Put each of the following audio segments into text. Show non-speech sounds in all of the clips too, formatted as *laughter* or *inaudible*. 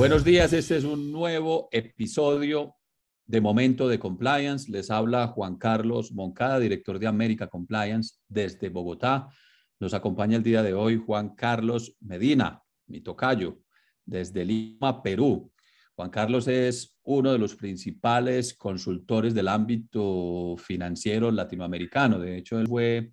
Buenos días, este es un nuevo episodio de Momento de Compliance. Les habla Juan Carlos Moncada, director de América Compliance desde Bogotá. Nos acompaña el día de hoy Juan Carlos Medina, mi tocayo, desde Lima, Perú. Juan Carlos es uno de los principales consultores del ámbito financiero latinoamericano. De hecho, él fue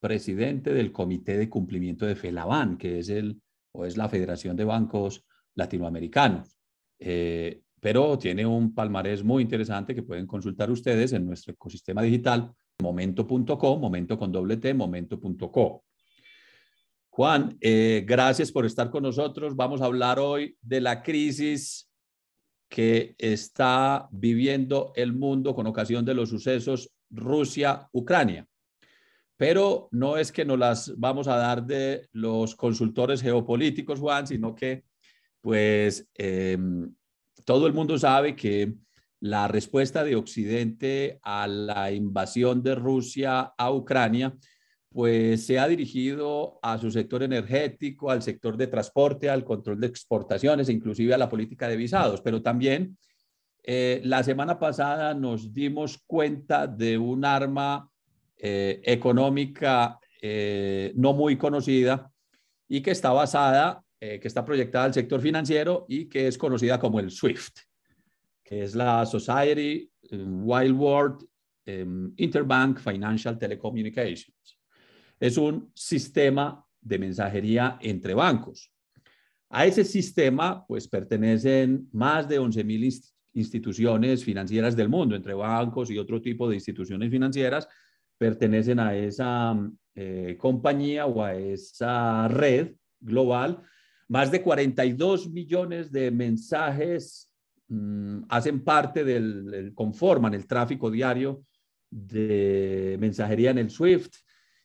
presidente del Comité de Cumplimiento de FELABAN, que es, el, o es la Federación de Bancos latinoamericanos. Eh, pero tiene un palmarés muy interesante que pueden consultar ustedes en nuestro ecosistema digital, momento.co, momento con doble T, momento.co. Juan, eh, gracias por estar con nosotros. Vamos a hablar hoy de la crisis que está viviendo el mundo con ocasión de los sucesos Rusia-Ucrania. Pero no es que nos las vamos a dar de los consultores geopolíticos, Juan, sino que pues em, todo el mundo sabe que la respuesta de Occidente a la invasión de Rusia a Ucrania, pues se ha dirigido a su sector energético, al sector de transporte, al control de exportaciones, inclusive a la política de visados, pero también eh, la semana pasada nos dimos cuenta de un arma eh, económica eh, no muy conocida y que está basada eh, que está proyectada al sector financiero y que es conocida como el SWIFT, que es la Society Wild World em, Interbank Financial Telecommunications. Es un sistema de mensajería entre bancos. A ese sistema, pues pertenecen más de 11.000 instituciones financieras del mundo, entre bancos y otro tipo de instituciones financieras, pertenecen a esa eh, compañía o a esa red global más de 42 millones de mensajes mm, hacen parte del, conforman el tráfico diario de mensajería en el SWIFT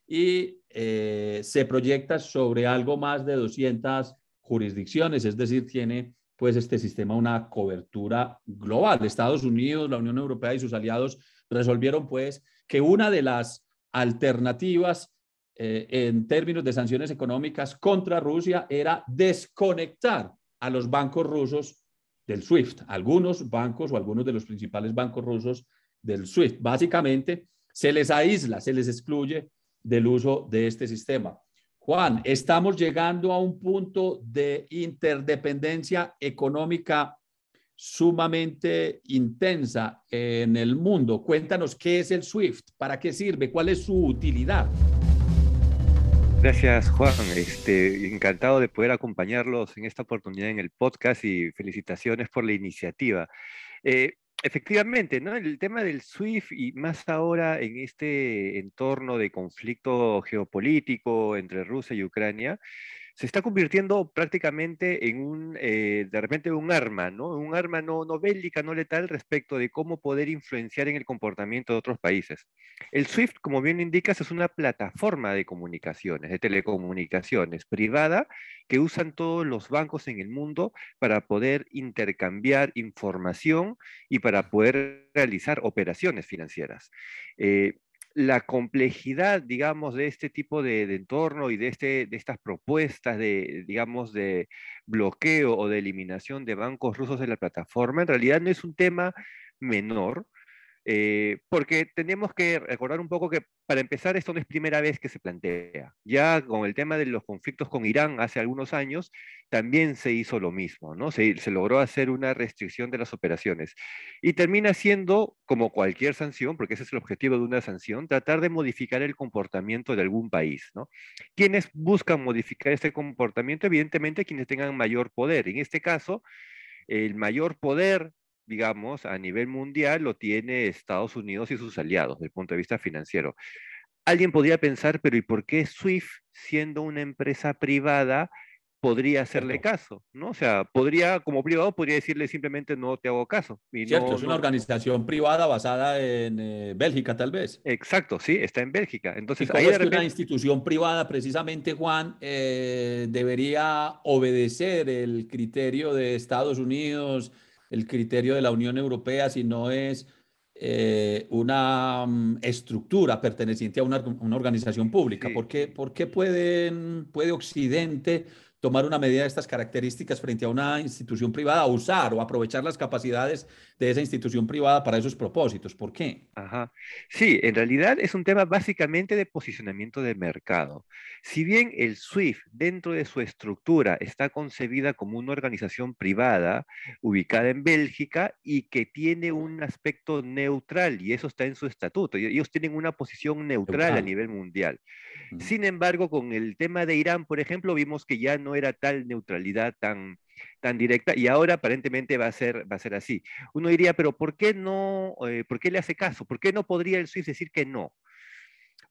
y eh, se proyecta sobre algo más de 200 jurisdicciones, es decir, tiene pues este sistema una cobertura global. Estados Unidos, la Unión Europea y sus aliados resolvieron pues que una de las alternativas eh, en términos de sanciones económicas contra Rusia era desconectar a los bancos rusos del SWIFT, algunos bancos o algunos de los principales bancos rusos del SWIFT. Básicamente, se les aísla, se les excluye del uso de este sistema. Juan, estamos llegando a un punto de interdependencia económica sumamente intensa en el mundo. Cuéntanos qué es el SWIFT, para qué sirve, cuál es su utilidad. Gracias, Juan. Este, encantado de poder acompañarlos en esta oportunidad en el podcast y felicitaciones por la iniciativa. Eh, efectivamente, ¿no? El tema del SWIFT y más ahora en este entorno de conflicto geopolítico entre Rusia y Ucrania, se está convirtiendo prácticamente en un, eh, de repente, un arma, ¿no? Un arma no, bélica, no letal respecto de cómo poder influenciar en el comportamiento de otros países. El SWIFT, como bien indicas, es una plataforma de comunicaciones, de telecomunicaciones privada que usan todos los bancos en el mundo para poder intercambiar información y para poder realizar operaciones financieras. Eh, la complejidad, digamos, de este tipo de, entorno y de, este, de estas propuestas de, digamos, de bloqueo o de eliminación de bancos rusos de la plataforma, en realidad no es un tema menor, eh, porque tenemos que recordar un poco que para empezar esto no es primera vez que se plantea. Ya con el tema de los conflictos con Irán hace algunos años, también se hizo lo mismo, ¿no? Se, se logró hacer una restricción de las operaciones. Y termina siendo, como cualquier sanción, porque ese es el objetivo de una sanción, tratar de modificar el comportamiento de algún país, ¿no? Quienes buscan modificar este comportamiento? Evidentemente quienes tengan mayor poder. En este caso, el mayor poder digamos, a nivel mundial lo tiene Estados Unidos y sus aliados desde el punto de vista financiero. Alguien podría pensar, pero ¿y por qué SWIFT, siendo una empresa privada, podría hacerle caso? ¿no? O sea, podría, como privado, podría decirle simplemente no te hago caso. Y Cierto, es una organización privada basada en eh, Bélgica, tal vez. Exacto, sí, está en Bélgica. Entonces, ¿Y es que una institución privada, precisamente, Juan, eh, debería obedecer el criterio de Estados Unidos? El criterio de la Unión Europea, sino es eh, una mm, estructura perteneciente a una, organización pública. ¿Por qué, pueden, puede Occidente tomar una medida de estas características frente a una institución privada, usar o aprovechar las capacidades de esa institución privada para esos propósitos. ¿Por qué? Ajá. Sí, en realidad es un tema básicamente de posicionamiento de mercado. Si bien el SWIFT dentro de su estructura está concebida como una organización privada ubicada en Bélgica y que tiene un aspecto neutral y eso está en su estatuto, ellos tienen una posición neutral, a nivel mundial. Sin embargo, con el tema de Irán, por ejemplo, vimos que ya no era tal neutralidad tan, tan directa y ahora aparentemente va a ser, va a ser así. Uno diría, pero ¿por qué no, eh, por qué le hace caso? ¿Por qué no podría el SWIFT decir que no?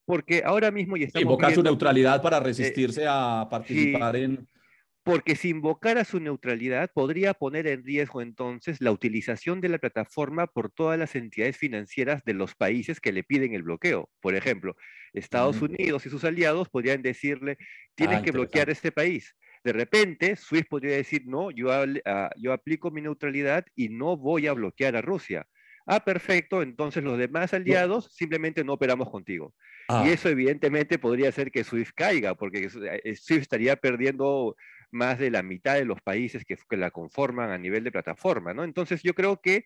Porque ahora mismo ya estamos Invocar su neutralidad para eh, resistirse a participar en... Porque si invocara su neutralidad, podría poner en riesgo entonces la utilización de la plataforma por todas las entidades financieras de los países que le piden el bloqueo. Por ejemplo, Estados mm. Unidos y sus aliados podrían decirle, tienes ah, que bloquear este país. De repente, Swift podría decir, no, yo, ah, yo aplico mi neutralidad y no voy a bloquear a Rusia. Ah, perfecto, entonces los demás aliados simplemente no operamos contigo. Y ah. eso evidentemente podría hacer que Swift caiga, porque eh, Swift estaría perdiendo más de la mitad de los países que, que la conforman a nivel de plataforma, ¿no? Entonces yo creo que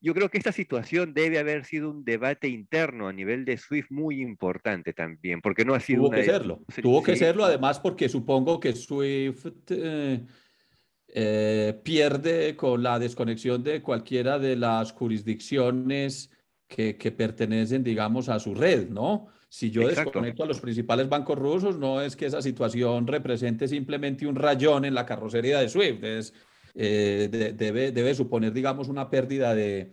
yo creo que esta situación debe haber sido un debate interno a nivel de SWIFT muy importante también, porque no ha sido... Tuvo que serlo, tuvo que serlo además porque supongo que SWIFT eh, eh, pierde con la desconexión de cualquiera de las jurisdicciones que, que pertenecen, digamos, a su red, ¿no? Si yo desconecto a los principales bancos rusos, no es que esa situación represente simplemente un rayón en la carrocería de SWIFT, es eh, debe, debe, suponer, digamos, una pérdida de,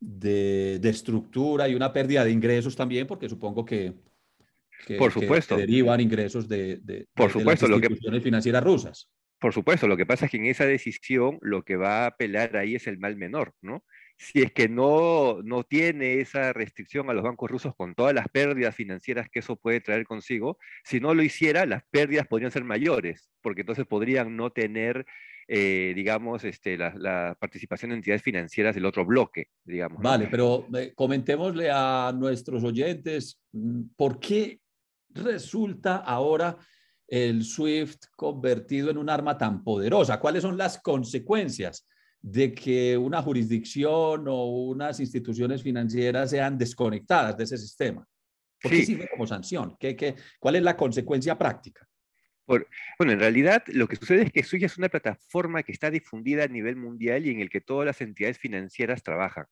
de, estructura y una pérdida de ingresos también, porque supongo que, por supuesto. derivan ingresos de, por supuesto, las instituciones financieras rusas. Por supuesto, lo que pasa es que en esa decisión lo que va a apelar ahí es el mal menor, ¿no? Si es que no, no tiene esa restricción a los bancos rusos con todas las pérdidas financieras que eso puede traer consigo, si no lo hiciera, las pérdidas podrían ser mayores, porque entonces podrían no tener eh, digamos, este, la, participación de entidades financieras del otro bloque, digamos. Vale, pero eh, comentémosle a nuestros oyentes mm, por qué resulta ahora el SWIFT convertido en un arma tan poderosa. ¿Cuáles son las consecuencias de que una jurisdicción o unas instituciones financieras sean desconectadas de ese sistema? ¿Por qué sirve como sanción? ¿Qué, qué, cuál es la consecuencia práctica? Bueno, en realidad lo que sucede es que Suya es una plataforma que está difundida a nivel mundial y en el que todas las entidades financieras trabajan,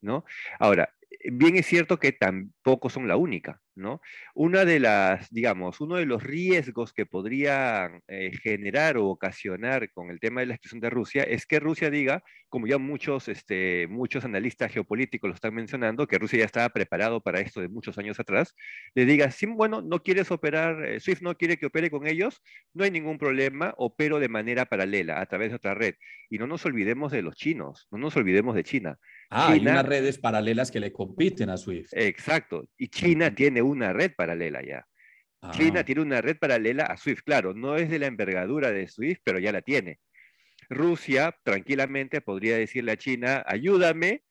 ¿no? Ahora, bien es cierto que tampoco son la única, ¿no? Una de las, digamos, uno de los riesgos que podrían eh, generar o ocasionar con el tema de la expresión de Rusia es que Rusia diga, como ya muchos, este, muchos analistas geopolíticos lo están mencionando, que Rusia ya estaba preparado para esto de muchos años atrás, le diga, sí, bueno, no quieres operar, eh, SWIFT no quiere que opere con ellos, no hay ningún problema, opero de manera paralela, a través de otra red. Y no nos olvidemos de los chinos, no nos olvidemos de China. Ah, hay unas redes paralelas que le compiten a Swift. Exacto. Y China tiene una red paralela ya. China ah. tiene una red paralela a Swift. Claro, no es de la envergadura de Swift, pero ya la tiene. Rusia tranquilamente podría decirle a China, ayúdame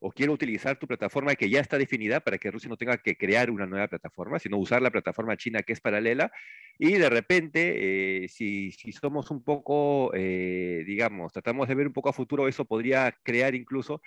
o quiero utilizar tu plataforma que ya está definida para que Rusia no tenga que crear una nueva plataforma, sino usar la plataforma china que es paralela. Y de repente, eh, si, si, somos un poco, eh, digamos, tratamos de ver un poco a futuro, eso podría crear incluso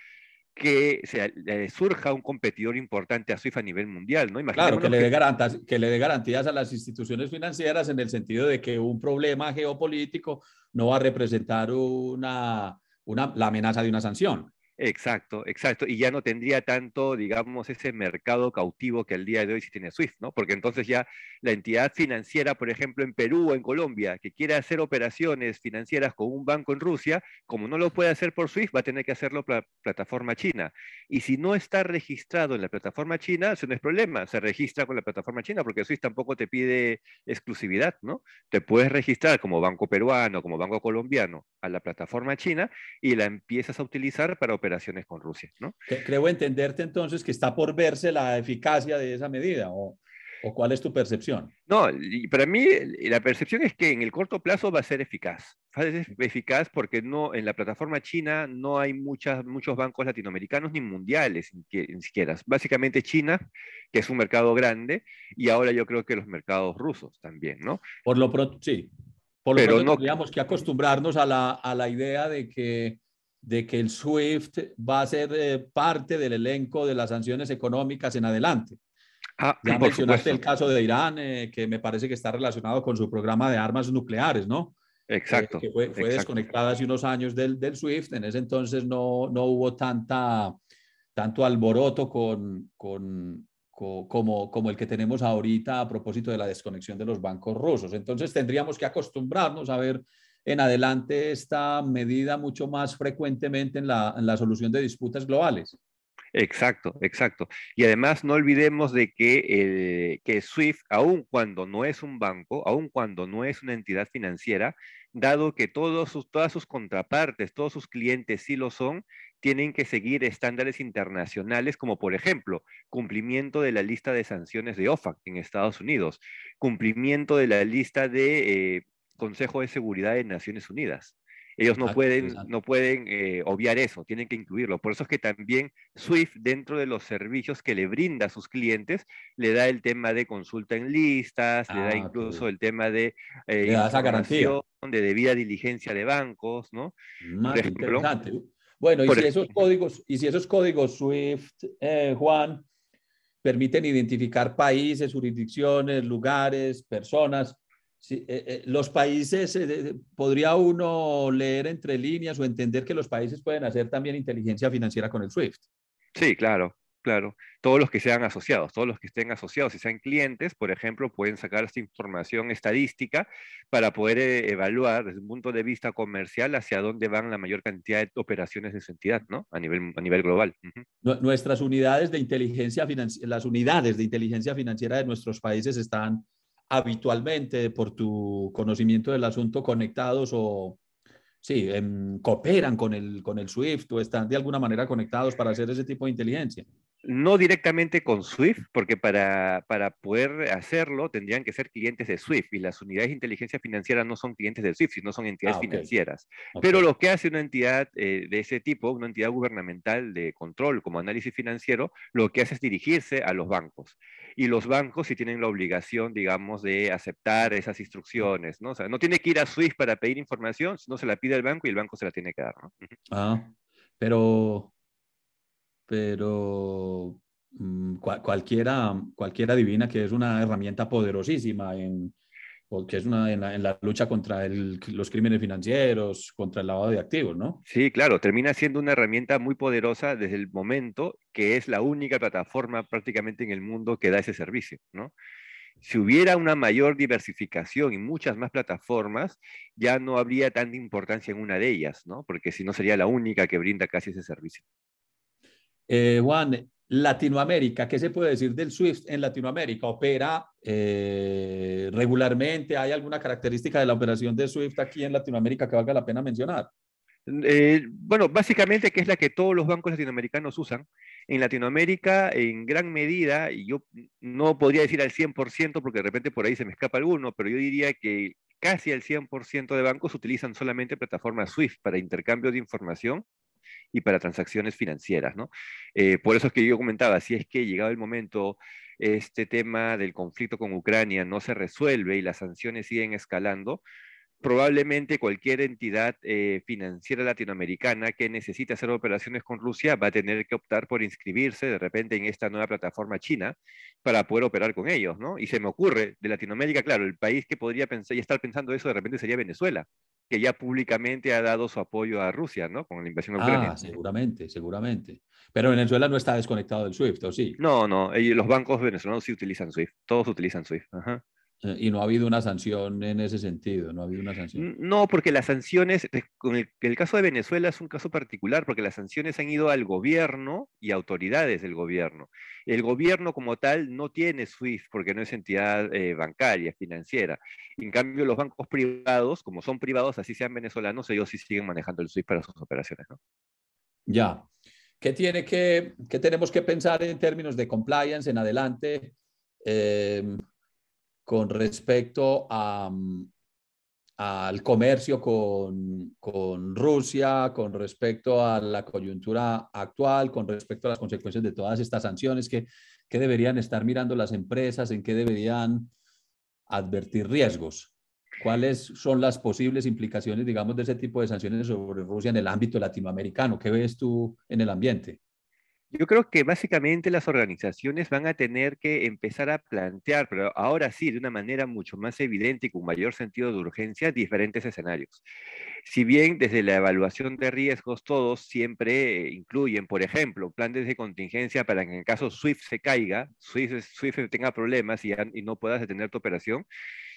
que se, surja un competidor importante a SWIFT a nivel mundial, ¿no? Claro, que le, dé garantías, que le dé garantías a las instituciones financieras en el sentido de que un problema geopolítico no va a representar una, una, la amenaza de una sanción. Exacto, exacto. Y ya no tendría tanto, digamos, ese mercado cautivo que al día de hoy sí tiene Swift, ¿no? Porque entonces ya la entidad financiera, por ejemplo, en Perú o en Colombia, que quiere hacer operaciones financieras con un banco en Rusia, como no lo puede hacer por Swift, va a tener que hacerlo por la plataforma china. Y si no está registrado en la plataforma china, eso no es problema, se registra con la plataforma china, porque Swift tampoco te pide exclusividad, ¿no? Te puedes registrar como banco peruano, como banco colombiano a la plataforma china y la empiezas a utilizar para operaciones con Rusia. ¿no? Creo entenderte entonces que está por verse la eficacia de esa medida. ¿o, ¿O cuál es tu percepción? No, para mí la percepción es que en el corto plazo va a ser eficaz. Va a ser eficaz porque no, en la plataforma china no hay muchas, muchos bancos latinoamericanos ni mundiales ni siquiera. Básicamente China, que es un mercado grande, y ahora yo creo que los mercados rusos también, ¿no? Por lo pronto, sí. Por lo Pero no... tendríamos que acostumbrarnos a la, a la idea de que, de que el SWIFT va a ser eh, parte del elenco de las sanciones económicas en adelante. Ah, ya mencionaste el caso de Irán, eh, que me parece que está relacionado con su programa de armas nucleares, ¿no? Exacto. que fue, fue desconectada hace unos años del, del, SWIFT. En ese entonces no, no hubo tanta, tanto alboroto con, con, como, como el que tenemos ahorita a propósito de la desconexión de los bancos rusos. Entonces tendríamos que acostumbrarnos a ver en adelante esta medida mucho más frecuentemente en la, en la solución de disputas globales. Exacto, exacto. Y además no olvidemos de que, eh, que SWIFT, aun cuando no es un banco, aun cuando no es una entidad financiera, dado que todos sus, todas sus contrapartes, todos sus clientes sí lo son, tienen que seguir estándares internacionales como por ejemplo cumplimiento de la lista de sanciones de OFAC en Estados Unidos, cumplimiento de la lista de eh, Consejo de Seguridad de Naciones Unidas. Ellos no pueden, no pueden eh, obviar eso, tienen que incluirlo. Por eso es que también SWIFT, dentro de los servicios que le brinda a sus clientes, le da el tema de consulta en listas, le da ah, incluso el tema de eh, información, de debida diligencia de bancos, ¿no? Más Bueno, y si, esos códigos, y si esos códigos SWIFT, eh, Juan, permiten identificar países, jurisdicciones, lugares, personas, Sí, eh, eh, los países, eh, podría uno leer entre líneas o entender que los países pueden hacer también inteligencia financiera con el SWIFT. Sí, claro, claro. Todos los que sean asociados, todos los que estén asociados y sean clientes, por ejemplo, pueden sacar esta información estadística para poder evaluar desde un punto de vista comercial hacia dónde van la mayor cantidad de operaciones de su entidad, ¿no? A nivel, a nivel global. Nuestras unidades de inteligencia financiera, las unidades de inteligencia financiera de nuestros países están habitualmente, por tu conocimiento del asunto, conectados o, sí, em, cooperan con el, con el SWIFT o están de alguna manera conectados para hacer ese tipo de inteligencia? No directamente con Swift, porque para, para, poder hacerlo tendrían que ser clientes de Swift y las unidades de inteligencia financiera no son clientes de Swift, sino son entidades ah, financieras. Pero lo que hace una entidad eh, de ese tipo, una entidad gubernamental de control como análisis financiero, lo que hace es dirigirse a los bancos. Y los bancos sí tienen la obligación, digamos, de aceptar esas instrucciones, ¿no? O sea, no tiene que ir a Swift para pedir información, sino se la pide al banco y el banco se la tiene que dar, ¿no? Ah, pero pero mm, cualquiera, cualquiera adivina que es una herramienta poderosísima en, que es una, en, la, lucha contra los crímenes financieros, contra el lavado de activos, ¿no? Sí, claro, termina siendo una herramienta muy poderosa desde el momento que es la única plataforma prácticamente en el mundo que da ese servicio, ¿no? Si hubiera una mayor diversificación y muchas más plataformas, ya no habría tanta importancia en una de ellas, ¿no? Porque si no sería la única que brinda casi ese servicio. Eh, Juan, Latinoamérica, ¿qué se puede decir del SWIFT en Latinoamérica? ¿Opera eh, regularmente? ¿Hay alguna característica de la operación de SWIFT aquí en Latinoamérica que valga la pena mencionar? Eh, bueno, básicamente que es la que todos los bancos latinoamericanos usan. En Latinoamérica, en gran medida, y yo no podría decir al 100% porque de repente por ahí se me escapa alguno, pero yo diría que casi el 100% de bancos utilizan solamente plataformas SWIFT para intercambio de información y para transacciones financieras, ¿no? Eh, por eso es que yo comentaba, si es que llegado el momento, este tema del conflicto con Ucrania no se resuelve y las sanciones siguen escalando, probablemente cualquier entidad eh, financiera latinoamericana que necesite hacer operaciones con Rusia va a tener que optar por inscribirse de repente en esta nueva plataforma china para poder operar con ellos, ¿no? Y se me ocurre, de Latinoamérica, claro, el país que podría pensar y estar pensando eso de repente sería Venezuela, que ya públicamente ha dado su apoyo a Rusia, ¿no? Con la invasión. Ah, seguramente, seguramente. Pero Venezuela no está desconectado del SWIFT, ¿o sí? No, no, los bancos venezolanos sí utilizan SWIFT, todos utilizan SWIFT. Ajá. Eh, y no ha habido una sanción en ese sentido, no ha habido una sanción. No, porque las sanciones, eh, con el, el, caso de Venezuela es un caso particular, porque las sanciones han ido al gobierno y autoridades del gobierno. El gobierno como tal no tiene SWIFT porque no es entidad eh, bancaria, financiera. En cambio, los bancos privados, como son privados, así sean venezolanos, ellos sí siguen manejando el SWIFT para sus operaciones. ¿no? Ya. ¿Qué, tiene que, ¿Qué tenemos que pensar en términos de compliance en adelante? Eh, con respecto mm, al comercio con, Rusia, con respecto a la coyuntura actual, con respecto a las consecuencias de todas estas sanciones, que, deberían estar mirando las empresas, en qué deberían advertir riesgos. ¿Cuáles son las posibles implicaciones, digamos, de ese tipo de sanciones sobre Rusia en el ámbito latinoamericano? ¿Qué ves tú en el ambiente? Yo creo que básicamente las organizaciones van a tener que empezar a plantear, pero ahora sí, de una manera mucho más evidente y con mayor sentido de urgencia, diferentes escenarios. Si bien desde la evaluación de riesgos todos siempre incluyen, por ejemplo, planes de contingencia para que en el caso SWIFT se caiga, SWIFT, SWIFT tenga problemas y, y no puedas detener tu operación,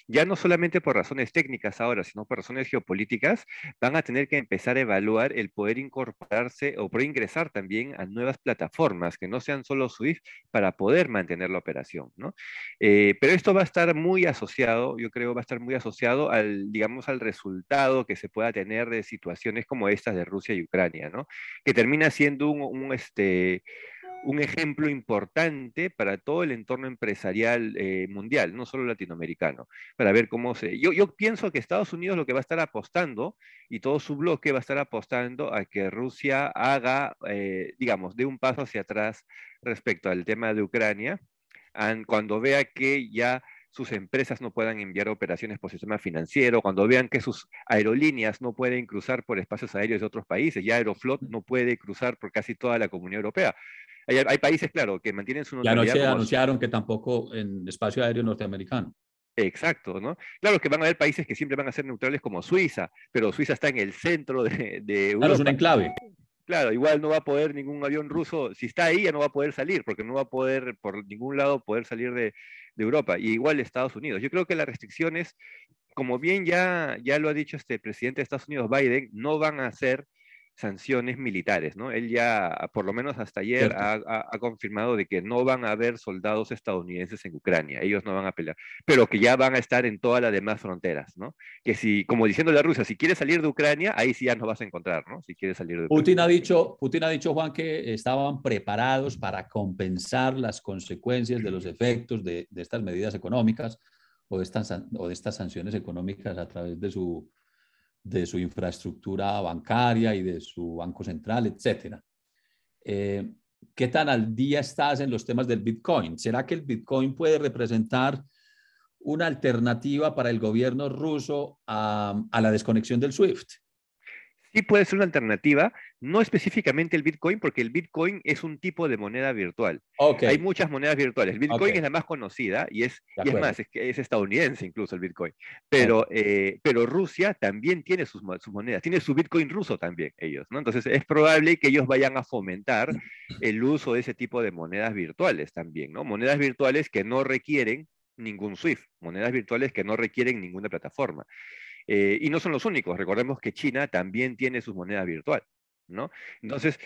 ya no solamente por razones técnicas ahora, sino por razones geopolíticas, van a tener que empezar a evaluar el poder incorporarse o poder ingresar también a nuevas plataformas que no sean solo SWIFT para poder mantener la operación, ¿no? Eh, pero esto va a estar muy asociado, yo creo, va a estar muy asociado al, digamos, al resultado que se pueda tener de situaciones como estas de Rusia y Ucrania, ¿no? Que termina siendo un, un este, un ejemplo importante para todo el entorno empresarial eh, mundial, no solo latinoamericano, para ver cómo se... Yo, yo pienso que Estados Unidos lo que va a estar apostando y todo su bloque va a estar apostando a que Rusia haga, eh, digamos, de un paso hacia atrás respecto al tema de Ucrania, cuando vea que ya sus empresas no puedan enviar operaciones por sistema financiero, cuando vean que sus aerolíneas no pueden cruzar por espacios aéreos de otros países, ya Aeroflot no puede cruzar por casi toda la Comunidad Europea. Hay, países, claro, que mantienen su neutralidad. Y anoche anunciaron que tampoco en espacio aéreo norteamericano. Exacto, ¿no? Claro que van a haber países que siempre van a ser neutrales como Suiza, pero Suiza está en el centro de, de Europa. Claro, es un enclave. Claro, igual no va a poder ningún avión ruso, si está ahí ya no va a poder salir, porque no va a poder por ningún lado poder salir de, de Europa, y igual Estados Unidos. Yo creo que las restricciones, como bien ya, ya lo ha dicho este presidente de Estados Unidos, Biden, no van a ser sanciones militares, ¿no? Él ya, por lo menos hasta ayer, ha, confirmado de que no van a haber soldados estadounidenses en Ucrania, ellos no van a pelear, pero que ya van a estar en todas las demás fronteras, ¿no? Que si, como diciendo la Rusia, si quieres salir de Ucrania, ahí sí ya no vas a encontrar, ¿no? Si quieres salir de Putin ha dicho, Putin ha dicho, Juan, que estaban preparados para compensar las consecuencias de los efectos de, de estas medidas económicas o de estas, o de estas sanciones económicas a través de su de su infraestructura bancaria y de su banco central, etcétera. Eh, ¿Qué tan al día estás en los temas del Bitcoin? ¿Será que el Bitcoin puede representar una alternativa para el gobierno ruso a, a la desconexión del SWIFT? sí puede ser una alternativa, no específicamente el Bitcoin, porque el Bitcoin es un tipo de moneda virtual. Hay muchas monedas virtuales. El Bitcoin es la más conocida y es, y es más, es, es, estadounidense incluso el Bitcoin. Pero, eh, pero Rusia también tiene sus, sus, monedas, tiene su Bitcoin ruso también ellos, ¿no? Entonces es probable que ellos vayan a fomentar el uso de ese tipo de monedas virtuales también, ¿no? Monedas virtuales que no requieren ningún SWIFT, monedas virtuales que no requieren ninguna plataforma. Eh, y no son los únicos, recordemos que China también tiene su moneda virtual, ¿no? Entonces,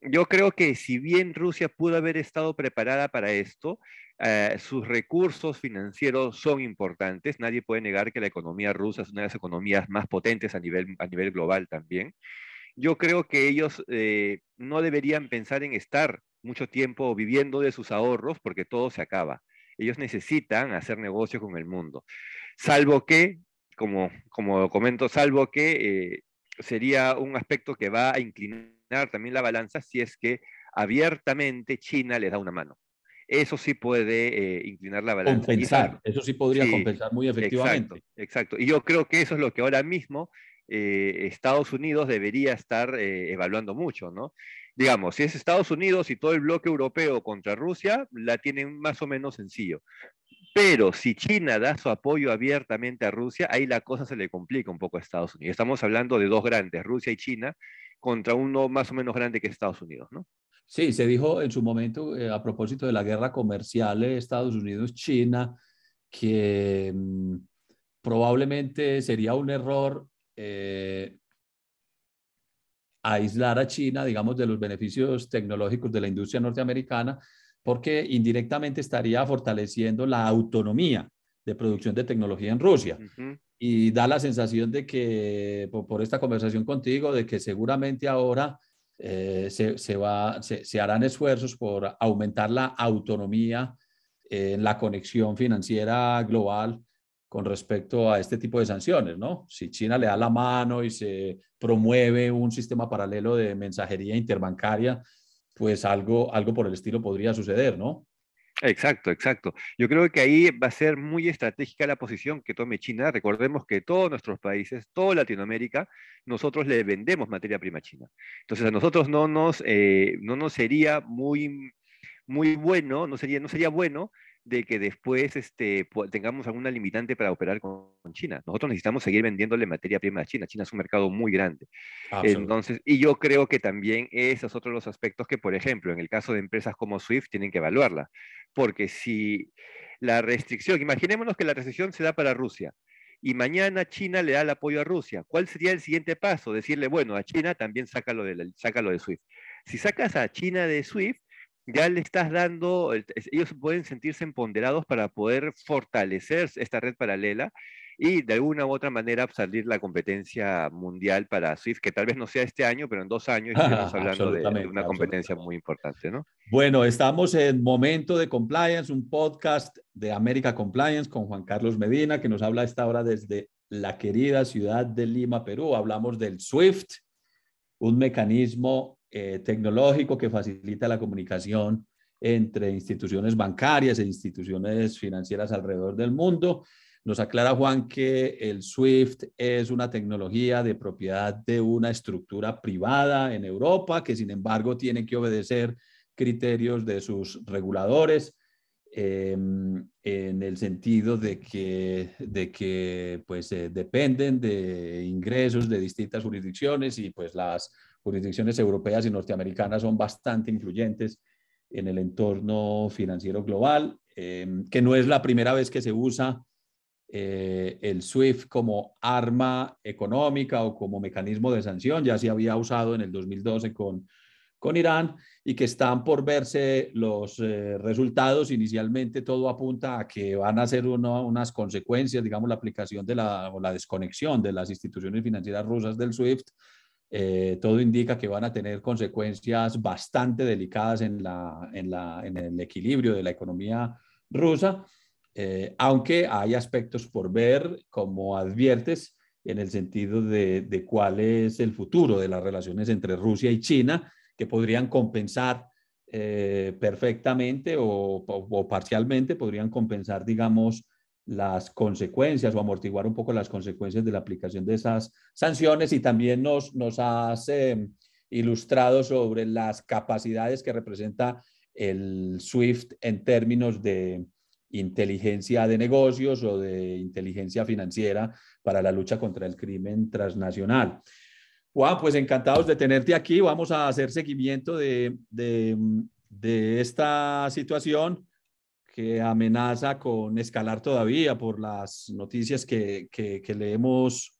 yo creo que si bien Rusia pudo haber estado preparada para esto, eh, sus recursos financieros son importantes. Nadie puede negar que la economía rusa es una de las economías más potentes a nivel, a nivel global también. Yo creo que ellos eh, no deberían pensar en estar mucho tiempo viviendo de sus ahorros porque todo se acaba. Ellos necesitan hacer negocio con el mundo. Salvo que como, como comento, salvo que eh, sería un aspecto que va a inclinar también la balanza si es que abiertamente China le da una mano. Eso sí puede eh, inclinar la balanza. Compensar, eso sí podría compensar muy efectivamente. Exacto, Y yo creo que eso es lo que ahora mismo eh, Estados Unidos debería estar evaluando mucho, ¿no? Digamos, si es Estados Unidos y todo el bloque europeo contra Rusia, la tienen más o menos sencillo. Pero si China da su apoyo abiertamente a Rusia, ahí la cosa se le complica un poco a Estados Unidos. Estamos hablando de dos grandes, Rusia y China, contra uno más o menos grande que Estados Unidos, ¿no? Sí, se dijo en su momento, eh, a propósito de la guerra comercial de Estados Unidos-China, que mm, probablemente sería un error eh, aislar a China, digamos, de los beneficios tecnológicos de la industria norteamericana, porque indirectamente estaría fortaleciendo la autonomía de producción de tecnología en Rusia. Y da la sensación de que, por, esta conversación contigo, de que seguramente ahora eh, se, va, se, harán esfuerzos por aumentar la autonomía en la conexión financiera global con respecto a este tipo de sanciones, ¿no? Si China le da la mano y se promueve un sistema paralelo de mensajería interbancaria, pues algo, algo por el estilo podría suceder, ¿no? Exacto, exacto. Yo creo que ahí va a ser muy estratégica la posición que tome China. Recordemos que todos nuestros países, toda Latinoamérica, nosotros le vendemos materia prima a China. Entonces a nosotros no nos, eh, no nos sería muy, muy bueno, no sería, no sería bueno de que después este, tengamos alguna limitante para operar con, China. Nosotros necesitamos seguir vendiéndole materia prima a China. China es un mercado muy grande. Entonces, y yo creo que también esos son otros los aspectos que, por ejemplo, en el caso de empresas como Swift, tienen que evaluarla. Porque si la restricción, imaginémonos que la restricción se da para Rusia, y mañana China le da el apoyo a Rusia. ¿Cuál sería el siguiente paso? Decirle, bueno, a China también sácalo de, sácalo de SWIFT. Si sacas a China de SWIFT, ya le estás dando, ellos pueden sentirse empoderados para poder fortalecer esta red paralela y de alguna u otra manera salir la competencia mundial para Swift, que tal vez no sea este año, pero en dos años estamos *laughs* hablando de, una competencia muy importante, ¿no? Bueno, estamos en Momento de Compliance, un podcast de América Compliance con Juan Carlos Medina, que nos habla a esta hora desde la querida ciudad de Lima, Perú. Hablamos del SWIFT, un mecanismo eh, tecnológico que facilita la comunicación entre instituciones bancarias e instituciones financieras alrededor del mundo. Nos aclara Juan que el SWIFT es una tecnología de propiedad de una estructura privada en Europa, que sin embargo tiene que obedecer criterios de sus reguladores em, en el sentido de que, de que pues, eh, dependen de ingresos de distintas jurisdicciones y pues las jurisdicciones europeas y norteamericanas son bastante influyentes en el entorno financiero global, eh, que no es la primera vez que se usa eh, el SWIFT como arma económica o como mecanismo de sanción, ya se había usado en el 2012 con, con Irán y que están por verse los eh, resultados. Inicialmente todo apunta a que van a ser unas consecuencias, digamos, la aplicación de la, o la desconexión de las instituciones financieras rusas del SWIFT eh, todo indica que van a tener consecuencias bastante delicadas en, el equilibrio de la economía rusa, eh, aunque hay aspectos por ver, como adviertes, en el sentido de, cuál es el futuro de las relaciones entre Rusia y China, que podrían compensar eh, perfectamente o, parcialmente, podrían compensar, digamos, las consecuencias o amortiguar un poco las consecuencias de la aplicación de esas sanciones y también nos, nos has ilustrado sobre las capacidades que representa el SWIFT en términos de inteligencia de negocios o de inteligencia financiera para la lucha contra el crimen transnacional. Juan, pues encantados de tenerte aquí. Vamos a hacer seguimiento de, de, de esta situación que amenaza con escalar todavía por las noticias que, que, leemos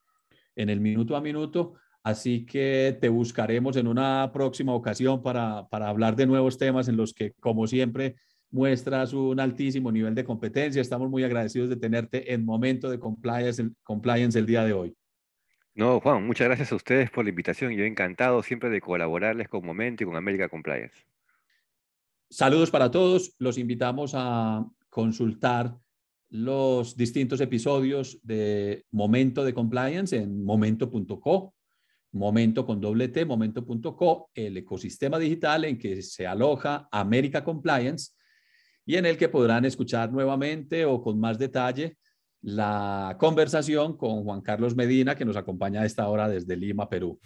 en el minuto a minuto. Así que te buscaremos en una próxima ocasión para, para, hablar de nuevos temas en los que, como siempre, muestras un altísimo nivel de competencia. Estamos muy agradecidos de tenerte en momento de compliance, compliance el día de hoy. No, Juan, muchas gracias a ustedes por la invitación. Yo encantado siempre de colaborarles con Momento y con América Compliance. Saludos para todos. Los invitamos a consultar los distintos episodios de Momento de Compliance en momento.co, momento con doble T, momento.co, el ecosistema digital en que se aloja América Compliance y en el que podrán escuchar nuevamente o con más detalle la conversación con Juan Carlos Medina, que nos acompaña a esta hora desde Lima, Perú.